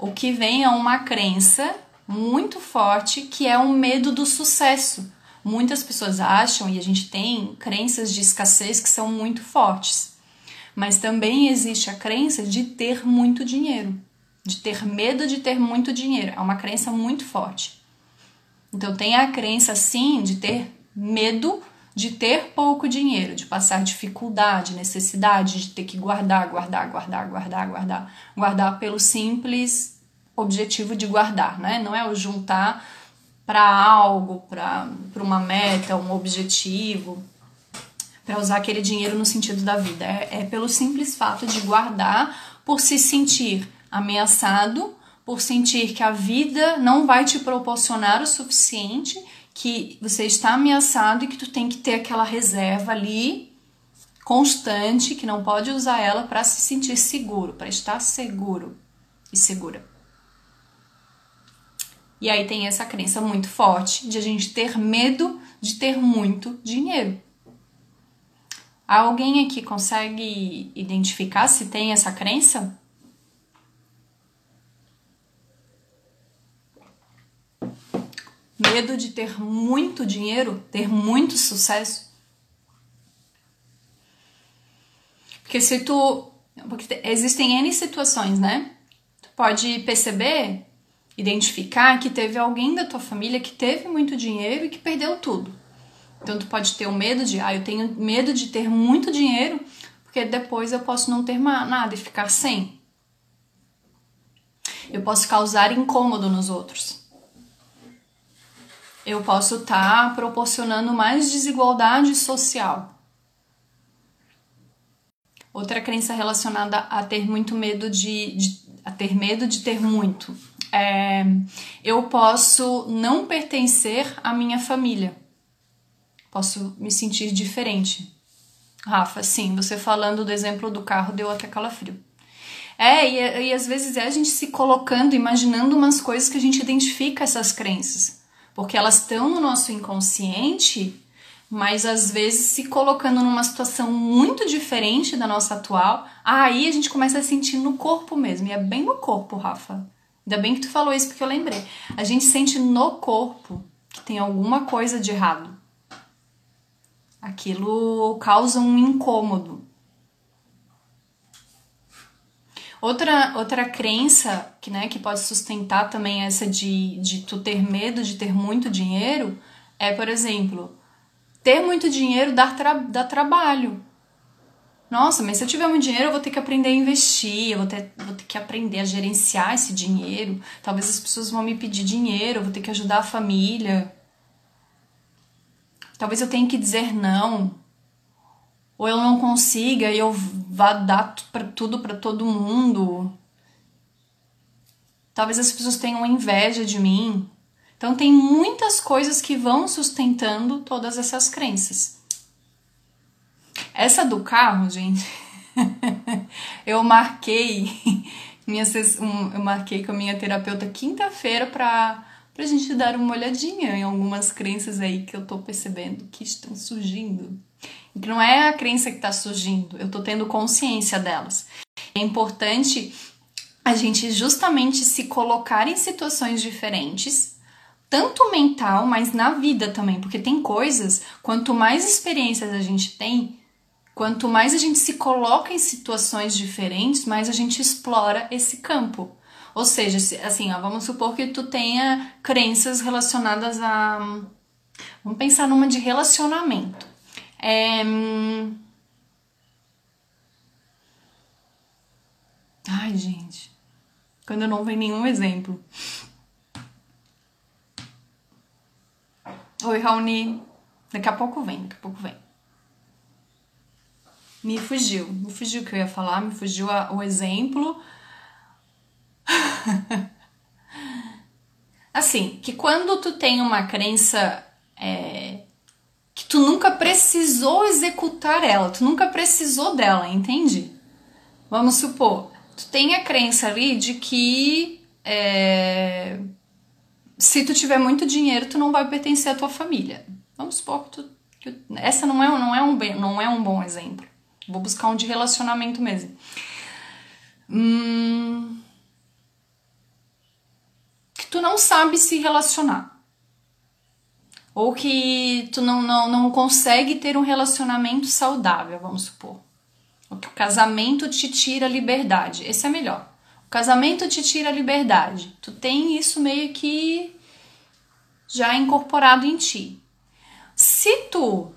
O que vem é uma crença muito forte que é o medo do sucesso. Muitas pessoas acham e a gente tem crenças de escassez que são muito fortes. Mas também existe a crença de ter muito dinheiro, de ter medo de ter muito dinheiro. É uma crença muito forte. Então tem a crença sim de ter medo de ter pouco dinheiro, de passar dificuldade, necessidade de ter que guardar, guardar, guardar, guardar, guardar, guardar pelo simples objetivo de guardar, né? Não é o juntar para algo, para uma meta, um objetivo para usar aquele dinheiro no sentido da vida. É, é pelo simples fato de guardar por se sentir ameaçado, por sentir que a vida não vai te proporcionar o suficiente, que você está ameaçado e que tu tem que ter aquela reserva ali constante, que não pode usar ela para se sentir seguro, para estar seguro e segura. E aí tem essa crença muito forte de a gente ter medo de ter muito dinheiro. Alguém aqui consegue identificar se tem essa crença? Medo de ter muito dinheiro, ter muito sucesso? Porque se tu. Porque existem N situações, né? Tu pode perceber, identificar que teve alguém da tua família que teve muito dinheiro e que perdeu tudo. Então tu pode ter o medo de, ah, eu tenho medo de ter muito dinheiro, porque depois eu posso não ter nada e ficar sem. Eu posso causar incômodo nos outros. Eu posso estar tá proporcionando mais desigualdade social. Outra crença relacionada a ter muito medo de, de a ter medo de ter muito. É, eu posso não pertencer à minha família posso me sentir diferente. Rafa, sim, você falando do exemplo do carro deu até calafrio. É, e, e às vezes é a gente se colocando, imaginando umas coisas que a gente identifica essas crenças. Porque elas estão no nosso inconsciente, mas às vezes se colocando numa situação muito diferente da nossa atual, aí a gente começa a sentir no corpo mesmo. E é bem no corpo, Rafa. Ainda bem que tu falou isso porque eu lembrei. A gente sente no corpo que tem alguma coisa de errado aquilo causa um incômodo. Outra, outra crença que, né, que pode sustentar também essa de, de tu ter medo de ter muito dinheiro é, por exemplo, ter muito dinheiro dá, tra dá trabalho. Nossa, mas se eu tiver muito dinheiro, eu vou ter que aprender a investir, eu vou ter, vou ter que aprender a gerenciar esse dinheiro. Talvez as pessoas vão me pedir dinheiro, eu vou ter que ajudar a família. Talvez eu tenha que dizer não. Ou eu não consiga e eu vá dar pra, tudo para todo mundo. Talvez as pessoas tenham inveja de mim. Então tem muitas coisas que vão sustentando todas essas crenças. Essa do carro, gente, eu marquei minha eu marquei com a minha terapeuta quinta-feira para pra gente dar uma olhadinha em algumas crenças aí que eu tô percebendo que estão surgindo. Que não é a crença que tá surgindo, eu tô tendo consciência delas. É importante a gente justamente se colocar em situações diferentes, tanto mental, mas na vida também, porque tem coisas, quanto mais experiências a gente tem, quanto mais a gente se coloca em situações diferentes, mais a gente explora esse campo. Ou seja, assim, ó, vamos supor que tu tenha crenças relacionadas a. Vamos pensar numa de relacionamento. É... Ai, gente. Quando não vem nenhum exemplo. Oi, Raoni. Daqui a pouco vem, daqui a pouco vem. Me fugiu. Me fugiu o que eu ia falar, me fugiu a, o exemplo. assim, que quando tu tem uma crença é, que tu nunca precisou executar ela, tu nunca precisou dela, entende? Vamos supor, tu tem a crença ali de que é, se tu tiver muito dinheiro, tu não vai pertencer à tua família. Vamos supor que, tu, que essa não é, não, é um, não é um bom exemplo. Vou buscar um de relacionamento mesmo. Hum, que tu não sabe se relacionar. Ou que tu não, não, não consegue ter um relacionamento saudável, vamos supor. Ou que o casamento te tira a liberdade. Esse é melhor. O casamento te tira a liberdade. Tu tem isso meio que já incorporado em ti. Se tu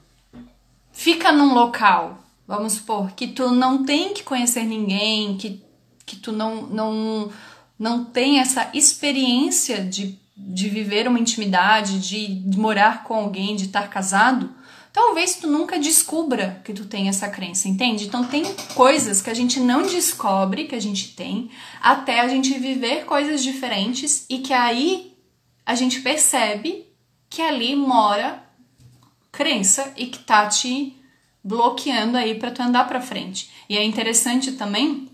fica num local, vamos supor, que tu não tem que conhecer ninguém, que, que tu não, não, não tem essa experiência de, de viver uma intimidade, de, morar com alguém, de estar casado, talvez tu nunca descubra que tu tem essa crença, entende? Então tem coisas que a gente não descobre que a gente tem até a gente viver coisas diferentes e que aí a gente percebe que ali mora crença e que tá te bloqueando aí para tu andar para frente. E é interessante também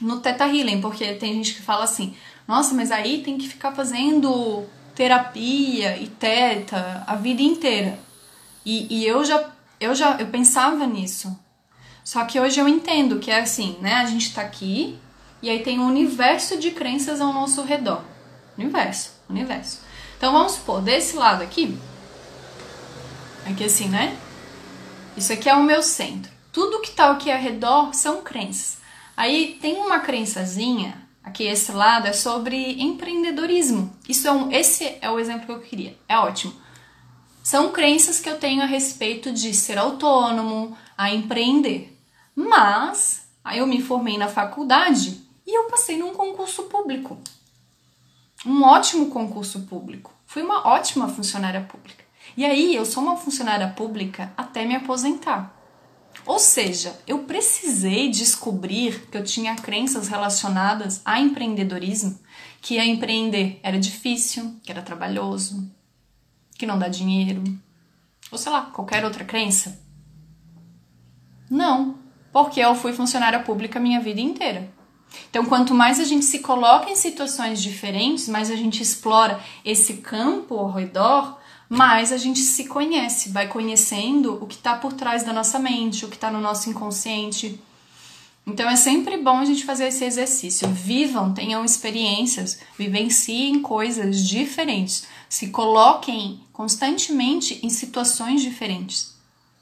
no Teta Healing, porque tem gente que fala assim: "Nossa, mas aí tem que ficar fazendo terapia e teta a vida inteira". E, e eu já eu já eu pensava nisso. Só que hoje eu entendo que é assim, né? A gente tá aqui e aí tem um universo de crenças ao nosso redor. Universo, universo. Então vamos supor, desse lado aqui, aqui assim, né? Isso aqui é o meu centro. Tudo que tá aqui ao redor são crenças. Aí tem uma crençazinha, aqui esse lado é sobre empreendedorismo. Isso é um, esse é o exemplo que eu queria. É ótimo. São crenças que eu tenho a respeito de ser autônomo, a empreender. Mas aí eu me formei na faculdade e eu passei num concurso público. Um ótimo concurso público. Fui uma ótima funcionária pública. E aí eu sou uma funcionária pública até me aposentar. Ou seja, eu precisei descobrir que eu tinha crenças relacionadas a empreendedorismo, que empreender era difícil, que era trabalhoso, que não dá dinheiro, ou sei lá, qualquer outra crença. Não, porque eu fui funcionária pública a minha vida inteira. Então, quanto mais a gente se coloca em situações diferentes, mais a gente explora esse campo ao redor, mais a gente se conhece, vai conhecendo o que está por trás da nossa mente, o que está no nosso inconsciente. Então é sempre bom a gente fazer esse exercício. Vivam, tenham experiências, vivenciem coisas diferentes, se coloquem constantemente em situações diferentes,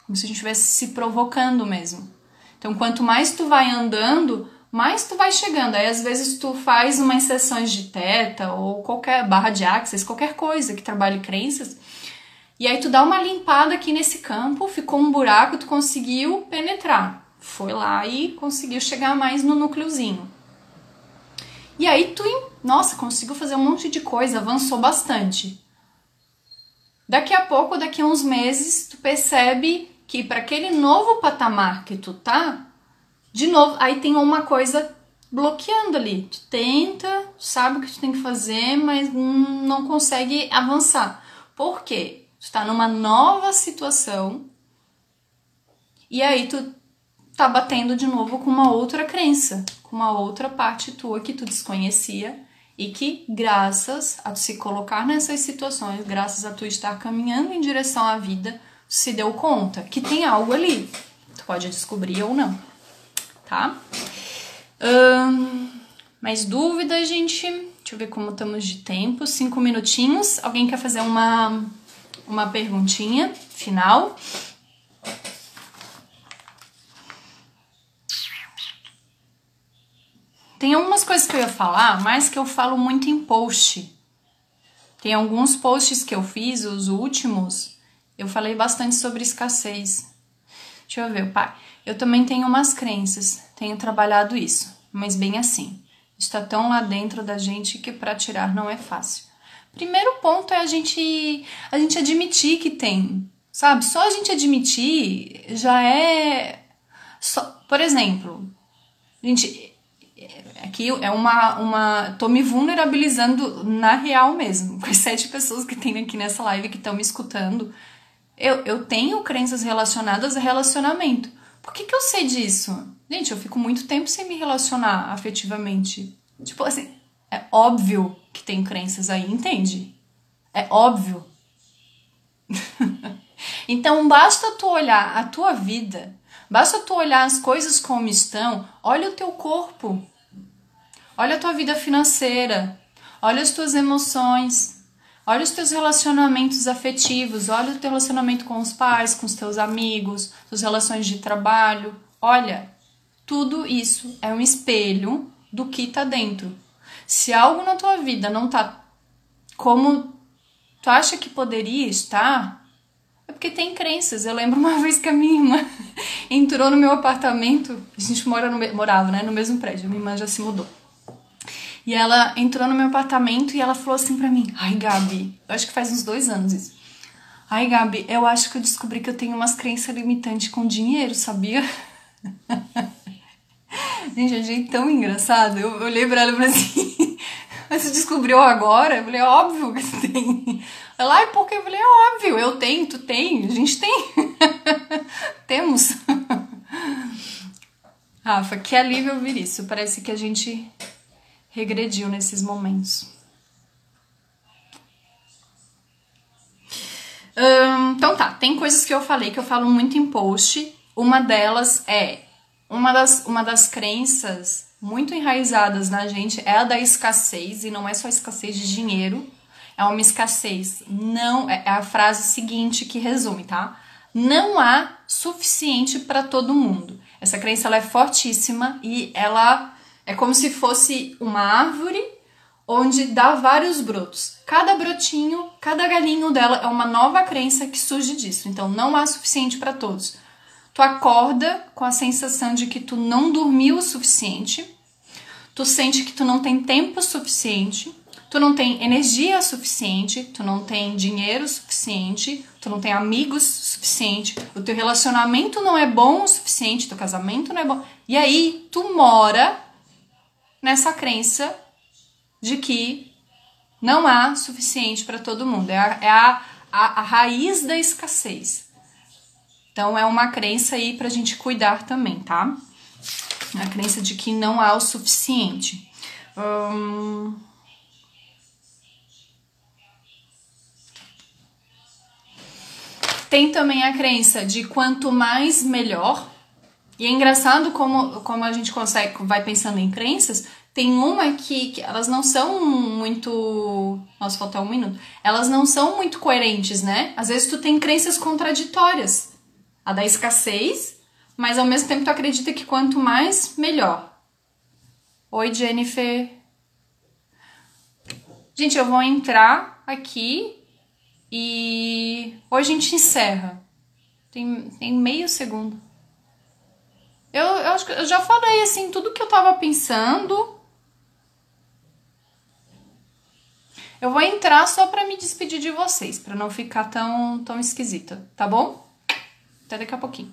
como se a gente estivesse se provocando mesmo. Então, quanto mais tu vai andando, mais tu vai chegando. Aí às vezes tu faz umas sessões de teta ou qualquer barra de access, qualquer coisa que trabalhe crenças. E aí tu dá uma limpada aqui nesse campo, ficou um buraco, tu conseguiu penetrar. Foi lá e conseguiu chegar mais no núcleozinho. E aí tu, nossa, conseguiu fazer um monte de coisa, avançou bastante. Daqui a pouco, daqui a uns meses, tu percebe que para aquele novo patamar que tu tá, de novo, aí tem uma coisa bloqueando ali. Tu tenta, sabe o que tu tem que fazer, mas não consegue avançar. Por quê? Tu tá numa nova situação e aí tu tá batendo de novo com uma outra crença, com uma outra parte tua que tu desconhecia e que graças a tu se colocar nessas situações, graças a tu estar caminhando em direção à vida, se deu conta que tem algo ali. Tu pode descobrir ou não tá? Mais dúvidas, gente? Deixa eu ver como estamos de tempo. Cinco minutinhos. Alguém quer fazer uma, uma perguntinha final? Tem algumas coisas que eu ia falar, mas que eu falo muito em post. Tem alguns posts que eu fiz, os últimos, eu falei bastante sobre escassez. Deixa eu ver, pai. Eu também tenho umas crenças, tenho trabalhado isso, mas bem assim. Está tão lá dentro da gente que para tirar não é fácil. Primeiro ponto é a gente a gente admitir que tem, sabe? Só a gente admitir já é só, por exemplo, gente, Aqui é uma, uma. tô me vulnerabilizando na real mesmo, com as sete pessoas que tem aqui nessa live que estão me escutando. Eu, eu tenho crenças relacionadas a relacionamento. Por que, que eu sei disso? Gente, eu fico muito tempo sem me relacionar afetivamente. Tipo assim, é óbvio que tem crenças aí, entende? É óbvio. então basta tu olhar a tua vida, basta tu olhar as coisas como estão, olha o teu corpo. Olha a tua vida financeira, olha as tuas emoções, olha os teus relacionamentos afetivos, olha o teu relacionamento com os pais, com os teus amigos, suas relações de trabalho. Olha, tudo isso é um espelho do que tá dentro. Se algo na tua vida não tá como tu acha que poderia estar, é porque tem crenças. Eu lembro uma vez que a minha irmã entrou no meu apartamento, a gente mora no, morava né, no mesmo prédio, a minha irmã já se mudou. E ela entrou no meu apartamento e ela falou assim pra mim: Ai, Gabi, eu acho que faz uns dois anos isso. Ai, Gabi, eu acho que eu descobri que eu tenho umas crenças limitantes com dinheiro, sabia? Gente, achei tão engraçado. Eu olhei pra ela e falei assim: Você descobriu agora? Eu falei: Óbvio que você tem. Ela, ai, por quê? Eu falei: É óbvio, eu tenho, tu tem, a gente tem. Temos. Rafa, que alívio ouvir isso. Parece que a gente regrediu nesses momentos. Hum, então tá, tem coisas que eu falei que eu falo muito em post. Uma delas é uma das, uma das crenças muito enraizadas na gente é a da escassez, e não é só escassez de dinheiro, é uma escassez. Não é, é a frase seguinte que resume, tá? Não há suficiente para todo mundo. Essa crença ela é fortíssima e ela é como se fosse uma árvore onde dá vários brotos. Cada brotinho, cada galinho dela é uma nova crença que surge disso. Então não há suficiente para todos. Tu acorda com a sensação de que tu não dormiu o suficiente. Tu sente que tu não tem tempo suficiente, tu não tem energia suficiente, tu não tem dinheiro suficiente, tu não tem amigos suficiente, o teu relacionamento não é bom o suficiente, teu casamento não é bom. E aí tu mora nessa crença de que não há suficiente para todo mundo. É, a, é a, a, a, raiz da escassez. Então é uma crença aí para a gente cuidar também, tá? A crença de que não há o suficiente. Hum... Tem também a crença de quanto mais melhor, e é engraçado como, como a gente consegue, vai pensando em crenças, tem uma que, que elas não são muito. Nossa, falta um minuto. Elas não são muito coerentes, né? Às vezes tu tem crenças contraditórias. A da escassez, mas ao mesmo tempo tu acredita que quanto mais, melhor. Oi, Jennifer. Gente, eu vou entrar aqui e hoje a gente encerra. Tem, tem meio segundo. Eu, eu acho que eu já falei assim tudo que eu tava pensando. Eu vou entrar só para me despedir de vocês, para não ficar tão tão esquisita, tá bom? Até daqui a pouquinho.